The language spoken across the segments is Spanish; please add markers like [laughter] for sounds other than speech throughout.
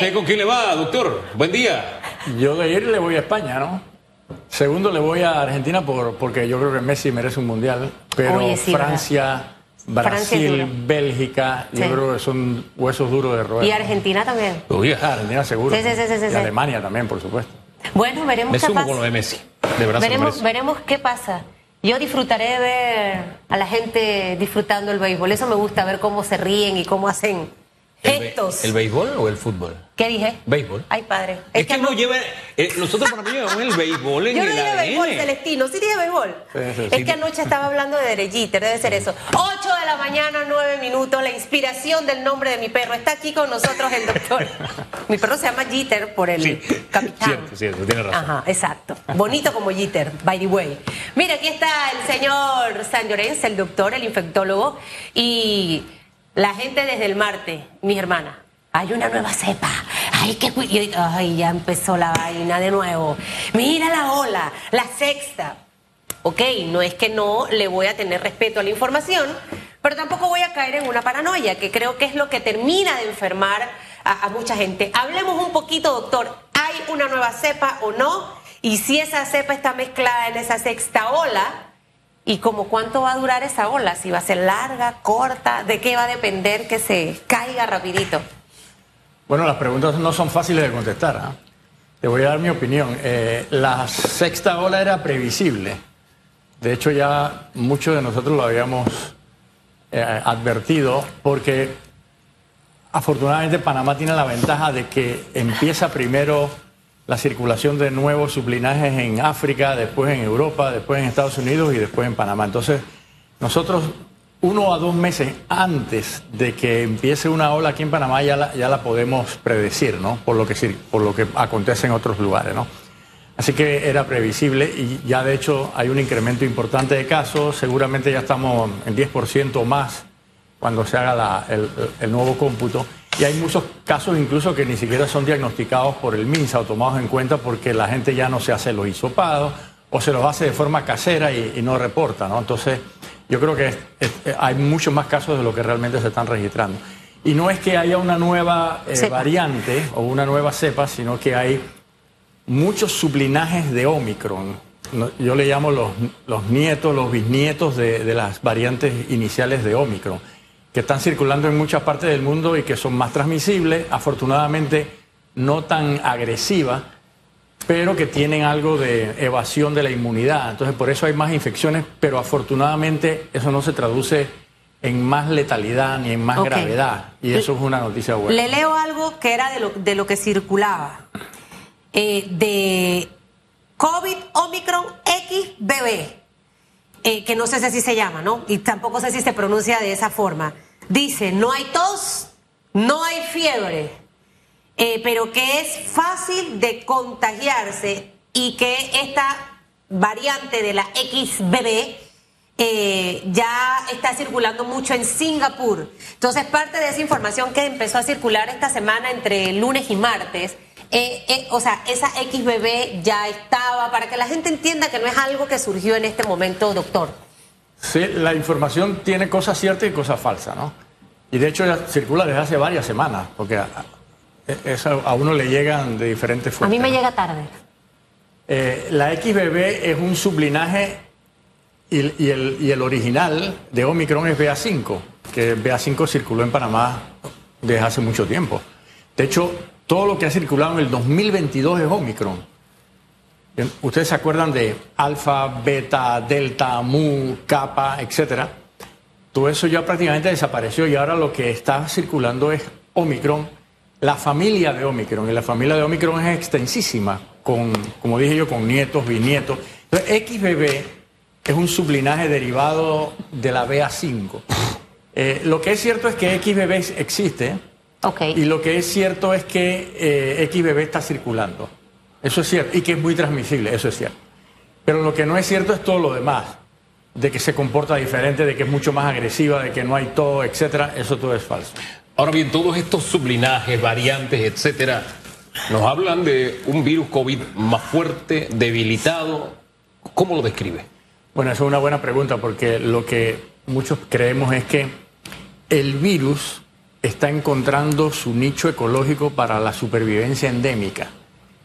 usted con quién le va, doctor? Buen día. Yo de ir le voy a España, ¿no? Segundo le voy a Argentina por, porque yo creo que Messi merece un mundial, pero Oye, sí, Francia, Francia Brasil, duro. Bélgica, Sí. yo creo que son huesos duros de roer. Y. Argentina también. Uy, Argentina seguro. Sí, sí, sí, sí, sí, y sí. Alemania también, por supuesto. Bueno, veremos me qué sumo pasa. con lo de Messi. De Veremos, veremos qué pasa. Yo disfrutaré de ver a la gente disfrutando el béisbol. Eso me gusta, ver cómo se ríen y cómo hacen ¿El, be- gestos. ¿El béisbol o el fútbol? ¿Qué dije? Béisbol. Ay, padre. Es, que, no lleva. eh, nosotros para mí llevamos el béisbol en Yo no el dije ADN. béisbol, Celestino. Sí dije béisbol. Es sí. que anoche estaba hablando de Derejiter, debe ser eso. 8 de la mañana, 9 minutos. La inspiración del nombre de mi perro. Está aquí con nosotros el doctor. [laughs] mi perro se llama Jeter por el Sí, capitán. cierto, cierto, tiene razón. Ajá, exacto. Bonito como Jeter, by the way. Mira, aquí está el señor San Llorenz, el doctor, el infectólogo. Y la gente desde el martes, mis hermanas. Hay una nueva cepa. Ay, qué yo- Ay, ya empezó la vaina de nuevo. Mira la ola, la sexta. Ok, no es que no le voy a tener respeto a la información, pero tampoco voy a caer en una paranoia, que creo que es lo que termina de enfermar a, a mucha gente. Hablemos un poquito, doctor. ¿Hay una nueva cepa o no? Y si esa cepa está mezclada en esa sexta ola, ¿y como cuánto va a durar esa ola? Si va a ser larga, corta, ¿de qué va a depender que se caiga rapidito? Bueno, las preguntas no son fáciles de contestar. ¿ah? Te voy a dar mi opinión. Eh, la sexta ola era previsible. De hecho, ya muchos de nosotros lo habíamos eh, advertido porque afortunadamente Panamá tiene la ventaja de que empieza primero la circulación de nuevos sublinajes en África, después en Europa, después en Estados Unidos y después en Panamá. Entonces, nosotros uno a dos meses antes de que empiece una ola aquí en Panamá ya la, ya la podemos predecir, ¿no? Por lo que por lo que acontece en otros lugares, ¿no? Así que era previsible y ya de hecho hay un incremento importante de casos, seguramente ya estamos en 10% más cuando se haga el, el nuevo cómputo. Y hay muchos casos incluso que ni siquiera son diagnosticados por el MINSA o tomados en cuenta porque la gente ya no se hace los hisopados o se los hace de forma casera y, y no reporta, ¿no? Entonces, yo creo que es- es- hay muchos más casos de lo que realmente se están registrando. Y no es que haya una nueva eh, variante o una nueva cepa, sino que hay muchos sublinajes de Omicron. Yo le llamo los, los nietos, los bisnietos de, de las variantes iniciales de Omicron, que están circulando en muchas partes del mundo y que son más transmisibles, afortunadamente no tan agresivas, pero que tienen algo de evasión de la inmunidad. Entonces, por eso hay más infecciones, pero afortunadamente eso no se traduce en más letalidad ni en más gravedad. Y eso es una noticia buena. Le leo algo que era de lo, de lo que circulaba. Eh, de COVID Omicron XBB. Eh, que no sé si se llama, ¿no? Y tampoco sé si se pronuncia de esa forma. Dice, no hay tos, no hay fiebre, eh, pero que es fácil de contagiarse y que esta variante de la XBB eh, ya está circulando mucho en Singapur. Entonces, parte de esa información que empezó a circular esta semana entre lunes y martes, eh, eh, o sea, esa XBB ya estaba, para que la gente entienda que no es algo que surgió en este momento, doctor. Sí, la información tiene cosas ciertas y cosas falsas, ¿no? Y de hecho ya circula desde hace varias semanas, porque a, a- eso a uno le llegan de diferentes A fuentes. mí me ¿no? llega tarde. Eh, la XBB es un sublinaje y, el- y el, y el original de Omicron es BA5, que BA5 circuló en Panamá desde hace mucho tiempo. De hecho, todo lo que ha circulado en el 2022 es Omicron. Ustedes se acuerdan de alfa, beta, delta, mu, kappa, etcétera. Todo eso ya prácticamente desapareció y ahora lo que está circulando es Omicron, la familia de Omicron. Y la familia de Omicron es extensísima, con, como dije yo, con nietos, bisnietos. Entonces, XBB es un sublinaje derivado de la BA5. Eh, lo que es cierto es que XBB existe Ok. y lo que es cierto es que eh, XBB está circulando. Eso es cierto. Y que es muy transmisible, eso es cierto. Pero lo que no es cierto es todo lo demás. De que se comporta diferente, de que es mucho más agresiva, de que no hay todo, etcétera. Eso todo es falso. Ahora bien, todos estos sublinajes, variantes, etcétera, nos hablan de un virus COVID más fuerte, debilitado. ¿Cómo lo describe? Bueno, esa es una buena pregunta porque lo que muchos creemos es que el virus está encontrando su nicho ecológico para la supervivencia endémica,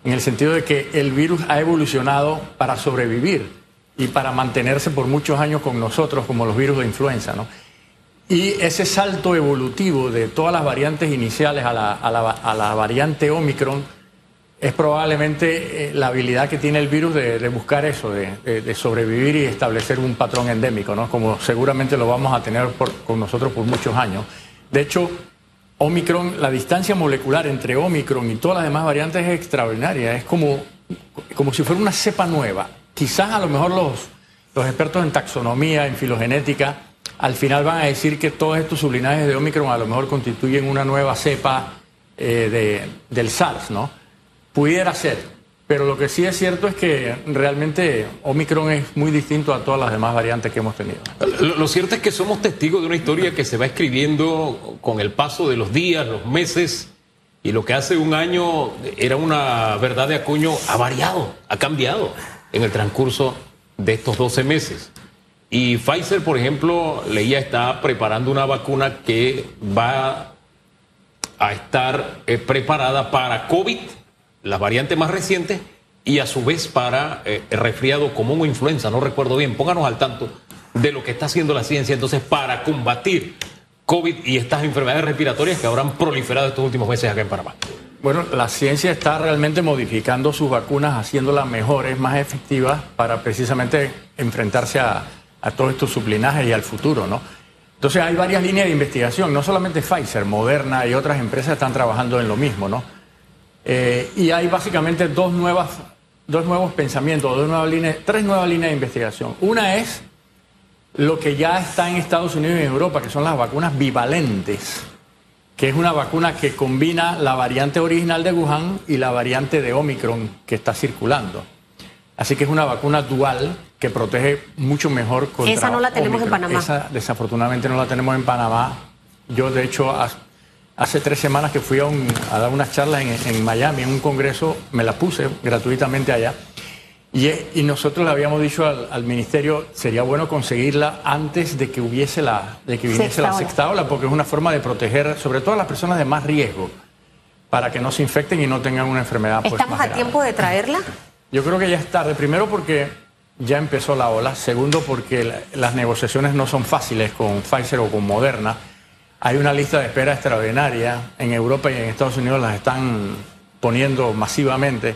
en el sentido de que el virus ha evolucionado para sobrevivir y para mantenerse por muchos años con nosotros, como los virus de influenza. ¿no? Y ese salto evolutivo de todas las variantes iniciales a la, variante Omicron es probablemente eh, la habilidad que tiene el virus de, buscar eso, de, sobrevivir y establecer un patrón endémico, ¿no? como seguramente lo vamos a tener con nosotros por muchos años. De hecho, Omicron, la distancia molecular entre Omicron y todas las demás variantes es extraordinaria, es como, como si fuera una cepa nueva. Quizás a lo mejor los, los expertos en taxonomía, en filogenética, al final van a decir que todos estos sublinajes de Omicron a lo mejor constituyen una nueva cepa eh, de, del SARS, ¿no? Pudiera ser, pero lo que sí es cierto es que realmente Omicron es muy distinto a todas las demás variantes que hemos tenido. Lo, cierto es que somos testigos de una historia que se va escribiendo con el paso de los días, los meses, y lo que hace un año era una verdad de acuño ha variado, ha cambiado en el transcurso de estos 12 meses. Y Pfizer, por ejemplo, leía, está preparando una vacuna que va a estar eh, preparada para COVID, la variante más reciente, y a su vez para eh, el resfriado común o influenza, no recuerdo bien. Pónganos al tanto de lo que está haciendo la ciencia entonces para combatir COVID y estas enfermedades respiratorias que habrán proliferado estos últimos meses acá en Panamá. Bueno, la ciencia está realmente modificando sus vacunas, haciéndolas mejores, más efectivas, para precisamente enfrentarse a todos estos sublinajes y al futuro, ¿no? Entonces hay varias líneas de investigación, no solamente Pfizer, Moderna y otras empresas están trabajando en lo mismo, ¿no? Eh, y hay básicamente dos, nuevas, dos nuevos pensamientos, dos nuevas líneas, tres nuevas líneas de investigación. Una es lo que ya está en Estados Unidos y en Europa, que son las vacunas bivalentes, que es una vacuna que combina la variante original de Wuhan y la variante de Omicron que está circulando. Así que es una vacuna dual que protege mucho mejor contra Esa no la tenemos Omicron. en Panamá. Esa desafortunadamente no la tenemos en Panamá. Yo de hecho hace tres semanas que fui a, un, a dar unas charlas en, en, Miami, en un congreso, me la puse gratuitamente allá. Y, y nosotros le habíamos dicho al, al, ministerio, sería bueno conseguirla antes de que hubiese la, de que viniese Sexta la ola. sexta ola, porque es una forma de proteger, sobre todo a las personas de más riesgo, para que no se infecten y no tengan una enfermedad. Pues, ¿Estamos más a grave. tiempo de traerla? Yo creo que ya es tarde. Primero porque ya empezó la ola. Segundo porque la- las negociaciones no son fáciles con Pfizer o con Moderna. Hay una lista de espera extraordinaria. En Europa y en Estados Unidos las están poniendo masivamente.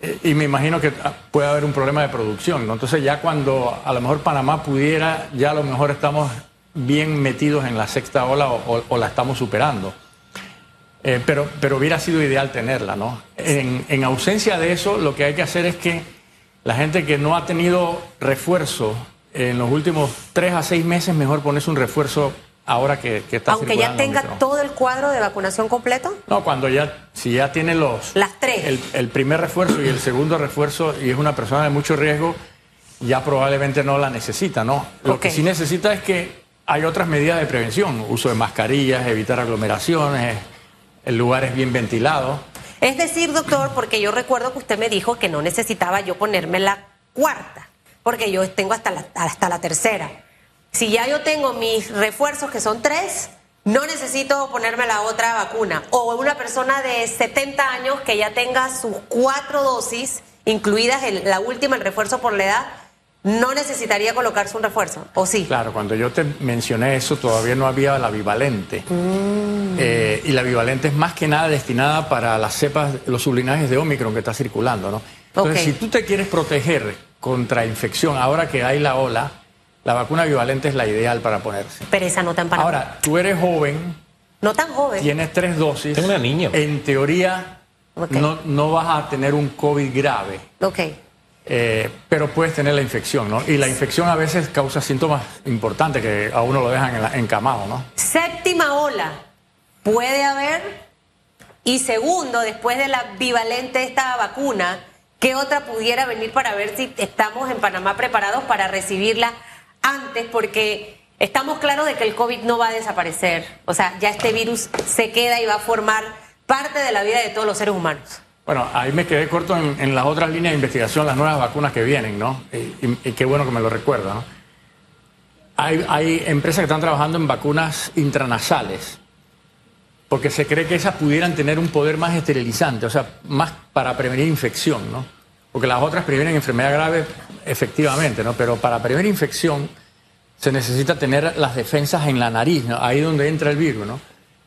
Eh, Y me imagino que ah, puede haber un problema de producción. Entonces ya cuando a lo mejor Panamá pudiera, ya a lo mejor estamos bien metidos en la sexta ola o la estamos superando. Eh, pero, pero hubiera sido ideal tenerla, ¿no? En, en ausencia de eso, lo que hay que hacer es que la gente que no ha tenido refuerzo en los últimos tres a seis meses, mejor ponerse un refuerzo ahora que, que está Aunque ya tenga Omicron. todo el cuadro de vacunación completo. No, cuando ya, si ya tiene los... Las tres. El, el primer refuerzo y el segundo refuerzo y es una persona de mucho riesgo, ya probablemente no la necesita, ¿no? Lo que sí necesita es que hay otras medidas de prevención, uso de mascarillas, evitar aglomeraciones, el lugar es bien ventilado. Es decir, doctor, porque yo recuerdo que usted me dijo que no necesitaba yo ponerme la cuarta, porque yo tengo hasta la, hasta la tercera. Si ya yo tengo mis refuerzos, que son tres, no necesito ponerme la otra vacuna. O una persona de 70 años que ya tenga sus cuatro dosis, incluidas el- la última, el refuerzo por la edad, no necesitaría colocarse un refuerzo, ¿o sí? Claro, cuando yo te mencioné eso todavía no había la bivalente. Eh, y la bivalente es más que nada destinada para las cepas, los sublinajes de Omicron que está circulando, ¿no? Entonces, si tú te quieres proteger contra infección, ahora que hay la ola, la vacuna bivalente es la ideal para ponerse. Pero esa no tan para Ahora, tú eres joven, No tan joven. tienes tres dosis. Tengo una niña. En teoría, no, no vas a tener un COVID grave. Ok. Eh, pero puedes tener la infección, ¿no? Y la infección a veces causa síntomas importantes que a uno lo dejan en la- encamado, ¿no? Séptima ola, puede haber. Y segundo, después de la bivalente esta vacuna, ¿qué otra pudiera venir para ver si estamos en Panamá preparados para recibirla antes? Porque estamos claros de que el COVID no va a desaparecer. O sea, ya este virus se queda y va a formar parte de la vida de todos los seres humanos. Bueno, ahí me quedé corto en, las otras líneas de investigación, las nuevas vacunas que vienen, ¿no? Y qué bueno que me lo recuerda, ¿no? Hay, hay empresas que están trabajando en vacunas intranasales porque se cree que esas pudieran tener un poder más esterilizante, o sea, más para prevenir infección, ¿no? Porque las otras previenen enfermedad grave, efectivamente, ¿no? Pero para prevenir infección se necesita tener las defensas en la nariz, ¿no? ahí donde entra el virus, ¿no?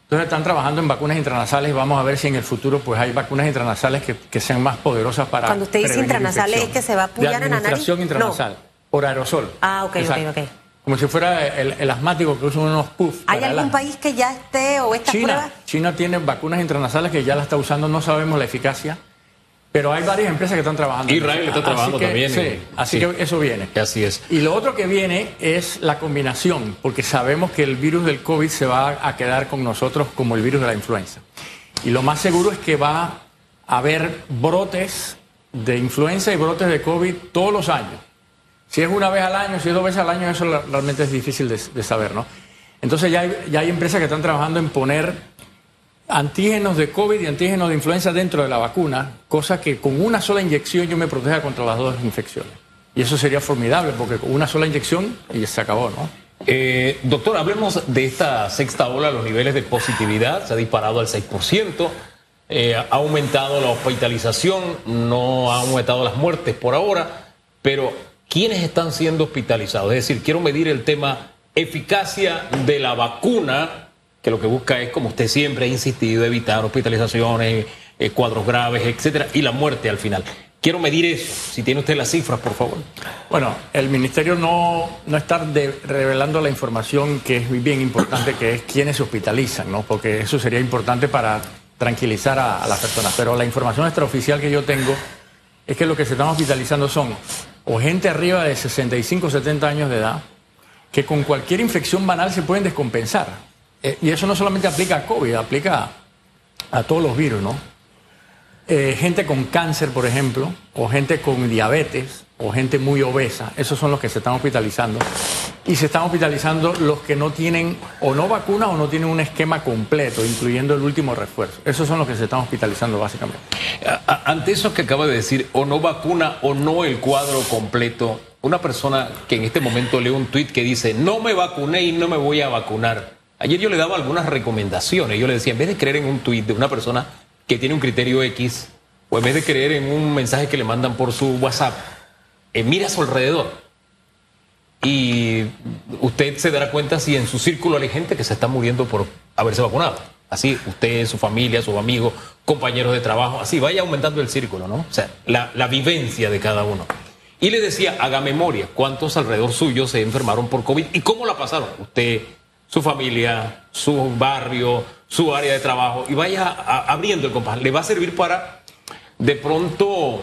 Entonces están trabajando en vacunas intranasales. Vamos a ver si en el futuro pues hay vacunas intranasales que, que sean más poderosas para. Cuando usted dice intranasales es que se va a apoyar en la nariz. intranasal, por aerosol. Ah, ok, ok, ok. Como si fuera el, asmático que usa unos puffs. ¿Hay algún país que ya esté o estas China, China tiene vacunas intranasales que ya la está usando, no sabemos la eficacia. Pero hay varias empresas que están trabajando. Israel está trabajando también. Sí, así que eso viene. Así es. Y lo otro que viene es la combinación, porque sabemos que el virus del COVID se va a quedar con nosotros como el virus de la influenza. Y lo más seguro es que va a haber brotes de influenza y brotes de COVID todos los años. Si es una vez al año, si es dos veces al año, eso realmente es difícil de, saber, ¿no? Entonces ya hay, ya hay empresas que están trabajando en poner antígenos de COVID y antígenos de influenza dentro de la vacuna, cosa que con una sola inyección yo me proteja contra las dos infecciones. Y eso sería formidable, porque con una sola inyección y se acabó, ¿no? Eh, doctor, hablemos de esta sexta ola, los niveles de positividad se ha disparado al 6%, eh, ha aumentado la hospitalización, no ha aumentado las muertes por ahora, pero ¿quiénes están siendo hospitalizados? Es decir, quiero medir el tema eficacia de la vacuna que lo que busca es, como usted siempre ha insistido, evitar hospitalizaciones, eh, cuadros graves, etcétera, y la muerte al final. Quiero medir eso. Si tiene usted las cifras, por favor. Bueno, el ministerio no, no está revelando la información que es bien importante, que es quiénes se hospitalizan, ¿no? Porque eso sería importante para tranquilizar a, a las personas. Pero la información extraoficial que yo tengo es que lo que se están hospitalizando son o gente arriba de 65, 70 años de edad, que con cualquier infección banal se pueden descompensar. Eh, y eso no solamente aplica a COVID, aplica a, todos los virus, ¿no? Eh, gente con cáncer, por ejemplo, o gente con diabetes, o gente muy obesa, esos son los que se están hospitalizando. Y se están hospitalizando los que no tienen o no vacuna o no tienen un esquema completo, incluyendo el último refuerzo. Esos son los que se están hospitalizando básicamente. Ante eso que acaba de decir, o no vacuna o no el cuadro completo, una persona que en este momento lee un tuit que dice, no me vacuné y no me voy a vacunar Ayer yo le daba algunas recomendaciones. Yo le decía, en vez de creer en un tuit de una persona que tiene un criterio X, o en vez de creer en un mensaje que le mandan por su WhatsApp, eh, mira a su alrededor. Y usted se dará cuenta si en su círculo hay gente que se está muriendo por haberse vacunado. Así, usted, su familia, sus amigos, compañeros de trabajo, así, vaya aumentando el círculo, ¿no? O sea, la, la vivencia de cada uno. Y le decía, haga memoria, ¿cuántos alrededor suyo se enfermaron por COVID y cómo la pasaron? Usted su familia, su barrio, su área de trabajo y vaya abriendo el compás. Le va a servir para de pronto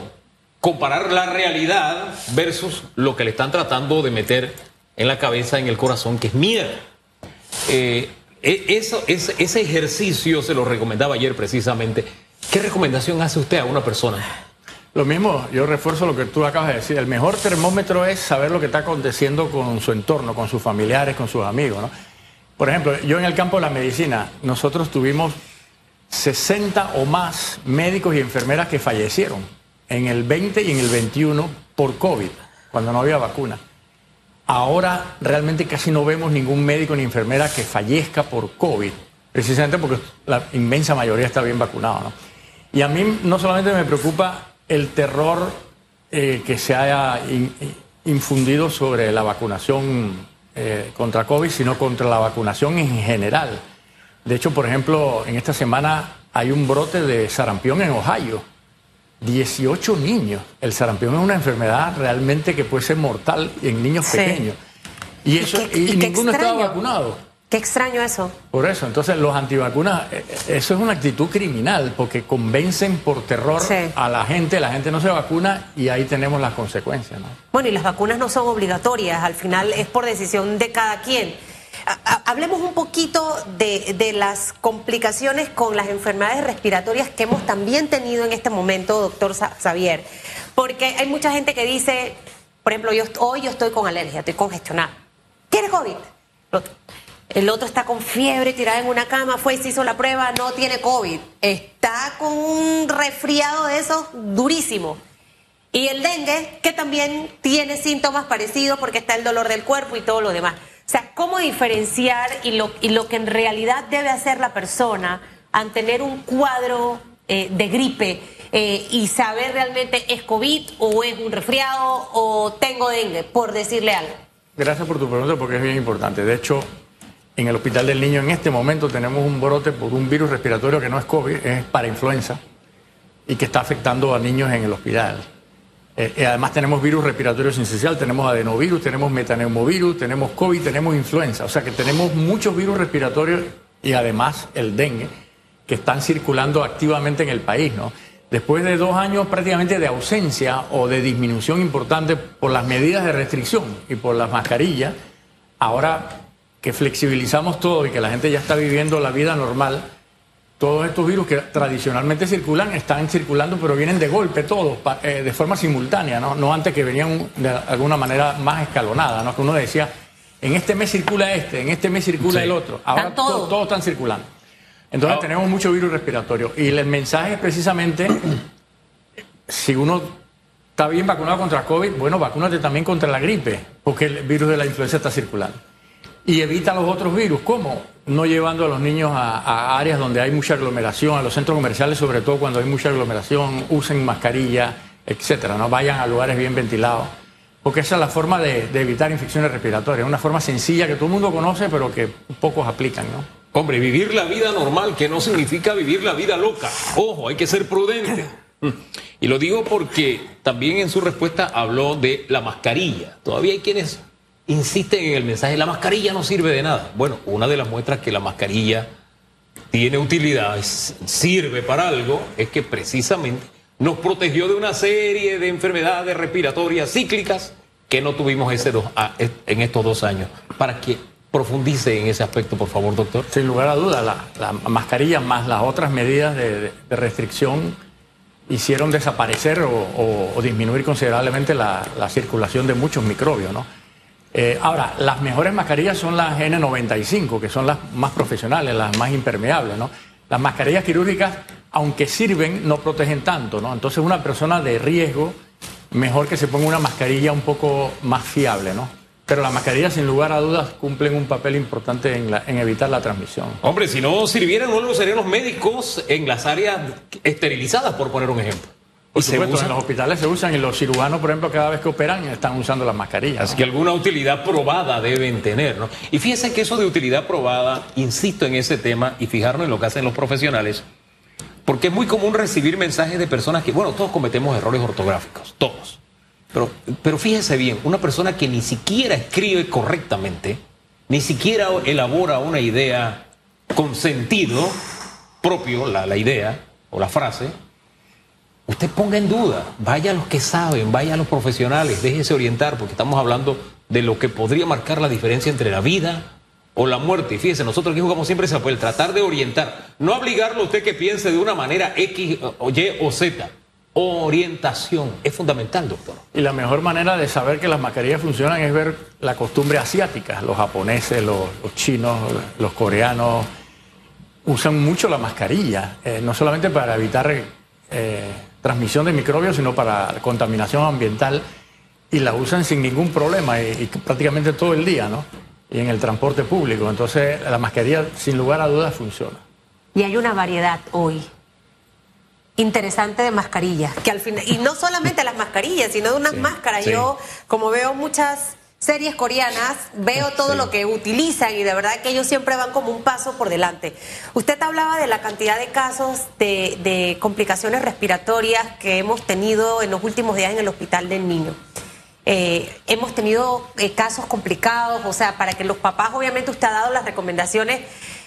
comparar la realidad versus lo que le están tratando de meter en la cabeza, en el corazón, que es miedo. Eh, e, eso, ese, ese ejercicio se lo recomendaba ayer precisamente. ¿Qué recomendación hace usted a una persona? Lo mismo, yo refuerzo lo que tú acabas de decir. El mejor termómetro es saber lo que está aconteciendo con su entorno, con sus familiares, con sus amigos. ¿no? Por ejemplo, yo en el campo de la medicina, nosotros tuvimos 60 o más médicos y enfermeras que fallecieron en el 20 y en el 21 por COVID, cuando no había vacuna. Ahora realmente casi no vemos ningún médico ni enfermera que fallezca por COVID, precisamente porque la inmensa mayoría está bien vacunado. ¿no? Y a mí no solamente me preocupa el terror eh, que se haya infundido sobre la vacunación eh, contra COVID, sino contra la vacunación en general. De hecho, por ejemplo, en esta semana hay un brote de sarampión en Ohio. 18 niños. El sarampión es una enfermedad realmente que puede ser mortal en niños pequeños. Y, eso, y, ninguno estaba vacunado. Qué extraño eso. Por eso, entonces los antivacunas, eh, eh, eso es una actitud criminal, porque convencen por terror a la gente, la gente no se vacuna y ahí tenemos las consecuencias. ¿no? Bueno, y las vacunas no son obligatorias, al final es por decisión de cada quien. Hablemos un poquito de, de, las complicaciones con las enfermedades respiratorias que hemos también tenido en este momento, doctor Xavier, porque hay mucha gente que dice, por ejemplo, yo, hoy yo estoy con alergia, estoy congestionada. ¿Tiene COVID? El otro está con fiebre, tirado en una cama, fue y se hizo la prueba, no tiene COVID. Está con un resfriado de esos durísimo. Y el dengue, que también tiene síntomas parecidos porque está el dolor del cuerpo y todo lo demás. O sea, ¿cómo diferenciar y lo, y lo que en realidad debe hacer la persona al tener un cuadro eh, de gripe eh, y saber realmente es COVID o es un resfriado o tengo dengue, por decirle algo? Gracias por tu pregunta porque es bien importante. De hecho, en el Hospital del Niño en este momento tenemos un brote por un virus respiratorio que no es COVID, es para influenza y que está afectando a niños en el hospital. Eh, y además tenemos virus respiratorios esencial, tenemos adenovirus, tenemos metaneumovirus, tenemos COVID, tenemos influenza. O sea que tenemos muchos virus respiratorios y además el dengue que están circulando activamente en el país, ¿no? Después de dos años prácticamente de ausencia o de disminución importante por las medidas de restricción y por las mascarillas, ahora que flexibilizamos todo y que la gente ya está viviendo la vida normal, todos estos virus que tradicionalmente circulan están circulando, pero vienen de golpe todos, eh, de forma simultánea, ¿no? no antes que venían de alguna manera más escalonada, ¿no? que uno decía, en este mes circula este, en este mes circula el otro, ahora todos están circulando. Entonces tenemos mucho virus respiratorio y el mensaje es precisamente, si uno está bien vacunado contra COVID, bueno, vacúnate también contra la gripe, porque el virus de la influenza está circulando y evita los otros virus. ¿Cómo? No llevando a los niños a, áreas donde hay mucha aglomeración, a los centros comerciales, sobre todo cuando hay mucha aglomeración, usen mascarilla, etcétera. No vayan a lugares bien ventilados. Porque esa es la forma de, evitar infecciones respiratorias. Una forma sencilla que todo el mundo conoce, pero que pocos aplican, ¿no? Hombre, vivir la vida normal, que no significa vivir la vida loca. Ojo, hay que ser prudente. [laughs] Y lo digo porque también en su respuesta habló de la mascarilla. Todavía hay quienes insisten en el mensaje, la mascarilla no sirve de nada. Bueno, una de las muestras que la mascarilla tiene utilidad, sirve para algo, es que precisamente nos protegió de una serie de enfermedades respiratorias cíclicas que no tuvimos ese en estos dos años. Para que profundice en ese aspecto, por favor, doctor. Sin lugar a dudas, la, mascarilla más las otras medidas de, restricción hicieron desaparecer o, disminuir considerablemente la, la circulación de muchos microbios, ¿no? Eh, ahora, las mejores mascarillas son las N95, que son las más profesionales, las más impermeables, ¿no? Las mascarillas quirúrgicas, aunque sirven, no protegen tanto, ¿no? Entonces, una persona de riesgo, mejor que se ponga una mascarilla un poco más fiable, ¿no? Pero las mascarillas, sin lugar a dudas, cumplen un papel importante en, en evitar la transmisión. Hombre, si no sirvieran, no lo serían los médicos en las áreas esterilizadas, por poner un ejemplo. Por supuesto, en los hospitales se usan y los cirujanos, por ejemplo, cada vez que operan están usando las mascarillas. Así que alguna utilidad probada deben tener, ¿no? Y fíjense que eso de utilidad probada, insisto en ese tema y fijarnos en lo que hacen los profesionales, porque es muy común recibir mensajes de personas que, bueno, todos cometemos errores ortográficos, todos. Pero, pero fíjense bien, una persona que ni siquiera escribe correctamente, ni siquiera elabora una idea con sentido propio, la, la idea o la frase, usted ponga en duda, vaya a los que saben, vaya a los profesionales, déjese orientar, porque estamos hablando de lo que podría marcar la diferencia entre la vida o la muerte. Y fíjese, nosotros aquí jugamos siempre ese papel, tratar de orientar, no obligarlo a usted que piense de una manera X o Y o Z. Orientación es fundamental, doctor. Y la mejor manera de saber que las mascarillas funcionan es ver la costumbre asiática. Los japoneses, los, chinos, los coreanos usan mucho la mascarilla, eh, no solamente para evitar eh, transmisión de microbios, sino para contaminación ambiental y la usan sin ningún problema y, prácticamente todo el día, ¿no? Y en el transporte público. Entonces, la mascarilla, sin lugar a dudas, funciona. Y hay una variedad hoy interesante de mascarillas, que al final, y no solamente las mascarillas, sino de unas máscaras. Yo, como veo muchas series coreanas, veo todo lo que utilizan y de verdad que ellos siempre van como un paso por delante. Usted hablaba de la cantidad de casos de, complicaciones respiratorias que hemos tenido en los últimos días en el hospital del niño. Eh, hemos tenido eh, casos complicados, o sea, para que los papás, obviamente usted ha dado las recomendaciones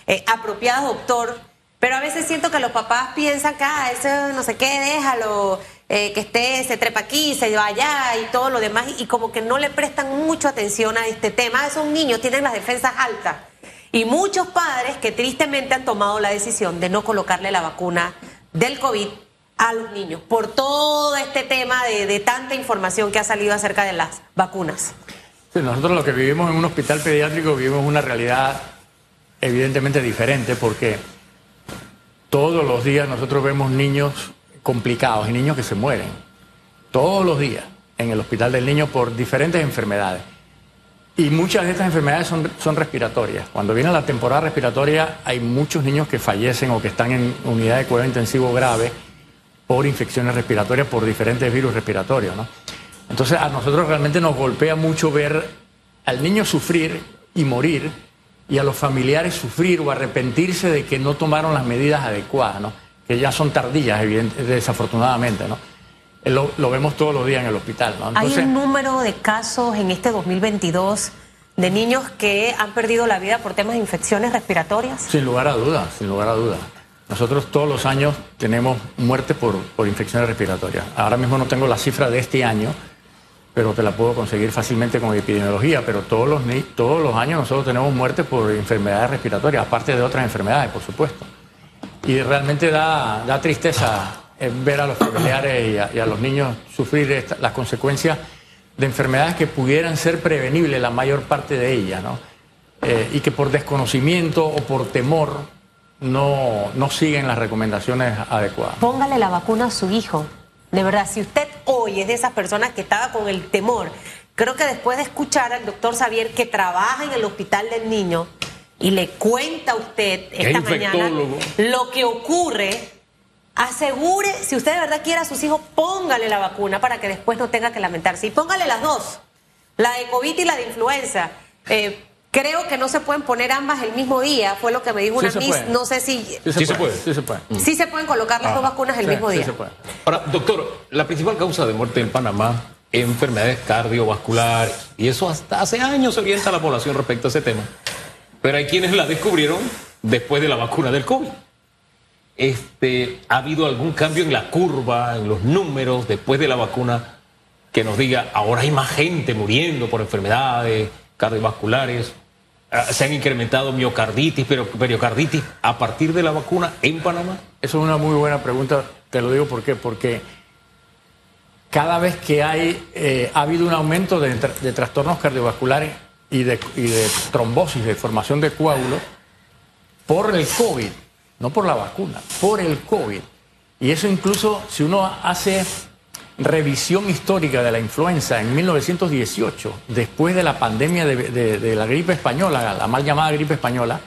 eh, apropiadas, doctor, pero a veces siento que los papás piensan que, ah, eso no sé qué, déjalo, eh, que esté, se trepa aquí, se va allá y todo lo demás, y como que no le prestan mucha atención a este tema. Esos niños tienen las defensas altas. Y muchos padres que tristemente han tomado la decisión de no colocarle la vacuna del COVID a los niños, por todo este tema de, de tanta información que ha salido acerca de las vacunas. nosotros lo que vivimos en un hospital pediátrico vivimos una realidad evidentemente diferente porque todos los días nosotros vemos niños complicados y niños que se mueren. Todos los días en el hospital del niño por diferentes enfermedades. Y muchas de estas enfermedades son, son respiratorias. Cuando viene la temporada respiratoria hay muchos niños que fallecen o que están en unidad de cuidado intensivo grave por infecciones respiratorias, por diferentes virus respiratorios. ¿no? Entonces a nosotros realmente nos golpea mucho ver al niño sufrir y morir y a los familiares sufrir o arrepentirse de que no tomaron las medidas adecuadas, ¿no? Que ya son tardías, desafortunadamente. ¿no? Eh, lo, lo, vemos todos los días en el hospital. ¿no? Entonces, ¿Hay un número de casos en este 2022 de niños que han perdido la vida por temas de infecciones respiratorias? Sin lugar a dudas, sin lugar a dudas. Nosotros todos los años tenemos muertes por, por infecciones respiratorias. Ahora mismo no tengo la cifra de este año, pero te la puedo conseguir fácilmente con epidemiología. Pero todos los, todos los años nosotros tenemos muertes por enfermedades respiratorias, aparte de otras enfermedades, por supuesto. Y realmente da, da tristeza ver a los familiares y a, los niños sufrir las consecuencias de enfermedades que pudieran ser prevenibles, la mayor parte de ellas, ¿no? Eh, y que por desconocimiento o por temor no, no siguen las recomendaciones adecuadas. Póngale la vacuna a su hijo. De verdad, si usted hoy es de esas personas que estaba con el temor, creo que después de escuchar al doctor Xavier que trabaja en el hospital del niño y le cuenta a usted esta mañana lo que ocurre, asegure, si usted de verdad quiere a sus hijos, póngale la vacuna para que después no tenga que lamentarse. Y póngale las dos, la de COVID y la de influenza. Eh, Creo que no se pueden poner ambas el mismo día, fue lo que me dijo una Miss. No sé si. Sí se, puede, Sí se puede. Sí se pueden colocar las dos ah. vacunas el mismo día. Sí se puede. Ahora, doctor, la principal causa de muerte en Panamá es enfermedades cardiovasculares. Y eso hasta hace años se orienta a la población respecto a ese tema. Pero hay quienes la descubrieron después de la vacuna del COVID. Este, ¿Ha habido algún cambio en la curva, en los números después de la vacuna que nos diga ahora hay más gente muriendo por enfermedades? cardiovasculares, ah, se han incrementado miocarditis, pero periocarditis a partir de la vacuna en Panamá? Eso es una muy buena pregunta, te lo digo ¿por qué? porque cada vez que hay, eh, ha habido un aumento de, trastornos cardiovasculares y de, y de, trombosis, de formación de coágulos, por el COVID, no por la vacuna, por el COVID. Y eso incluso si uno hace revisión histórica de la influenza en 1918, después de la pandemia de, la gripe española, la mal llamada gripe española,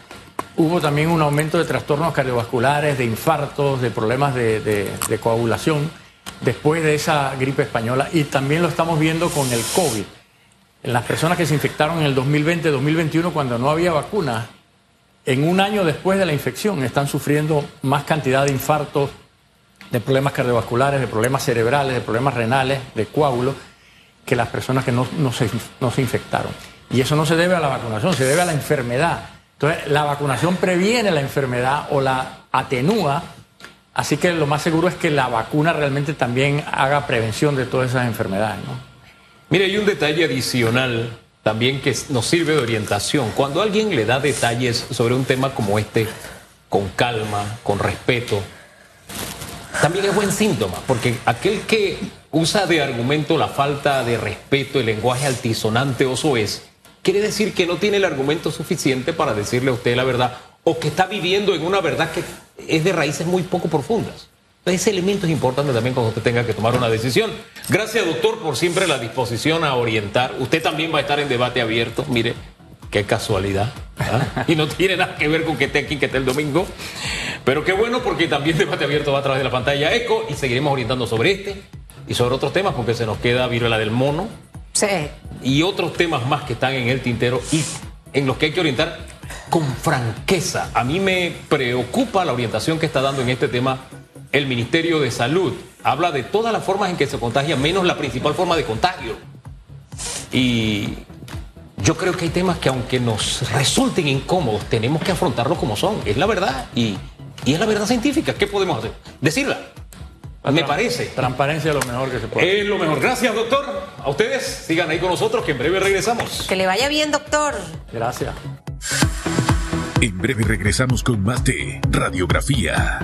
hubo también un aumento de trastornos cardiovasculares, de infartos, de problemas de, coagulación después de esa gripe española y también lo estamos viendo con el COVID. En las personas que se infectaron en el 2020-2021 cuando no había vacuna, en un año después de la infección están sufriendo más cantidad de infartos, de problemas cardiovasculares, de problemas cerebrales, de problemas renales, de coágulos, que las personas que no, se, no se infectaron. Y eso no se debe a la vacunación, se debe a la enfermedad. Entonces, la vacunación previene la enfermedad o la atenúa, así que lo más seguro es que la vacuna realmente también haga prevención de todas esas enfermedades. ¿no? Mire, hay un detalle adicional también que nos sirve de orientación. Cuando alguien le da detalles sobre un tema como este, con calma, con respeto, también es buen síntoma, porque aquel que usa de argumento la falta de respeto, el lenguaje altisonante o soez, quiere decir que no tiene el argumento suficiente para decirle a usted la verdad o que está viviendo en una verdad que es de raíces muy poco profundas. Ese elemento es importante también cuando usted tenga que tomar una decisión. Gracias, doctor, por siempre la disposición a orientar. Usted también va a estar en debate abierto. Mire, Qué casualidad. ¿ah? [laughs] Y no tiene nada que ver con que esté aquí, que esté el domingo. Pero qué bueno porque también [laughs] debate abierto va a través de la pantalla ECO y seguiremos orientando sobre este y sobre otros temas porque se nos queda viruela del mono. Sí. Y otros temas más que están en el tintero y en los que hay que orientar con franqueza. A mí me preocupa la orientación que está dando en este tema el Ministerio de Salud. Habla de todas las formas en que se contagia, menos la principal forma de contagio. Y yo creo que hay temas que aunque nos resulten incómodos, tenemos que afrontarlos como son. Es la verdad y, es la verdad científica. ¿Qué podemos hacer? Decirla. Me parece. Transparencia es lo mejor que se puede. Es lo mejor. Gracias, doctor. A ustedes, sigan ahí con nosotros, que en breve regresamos. Que le vaya bien, doctor. Gracias. En breve regresamos con más de Radiografía.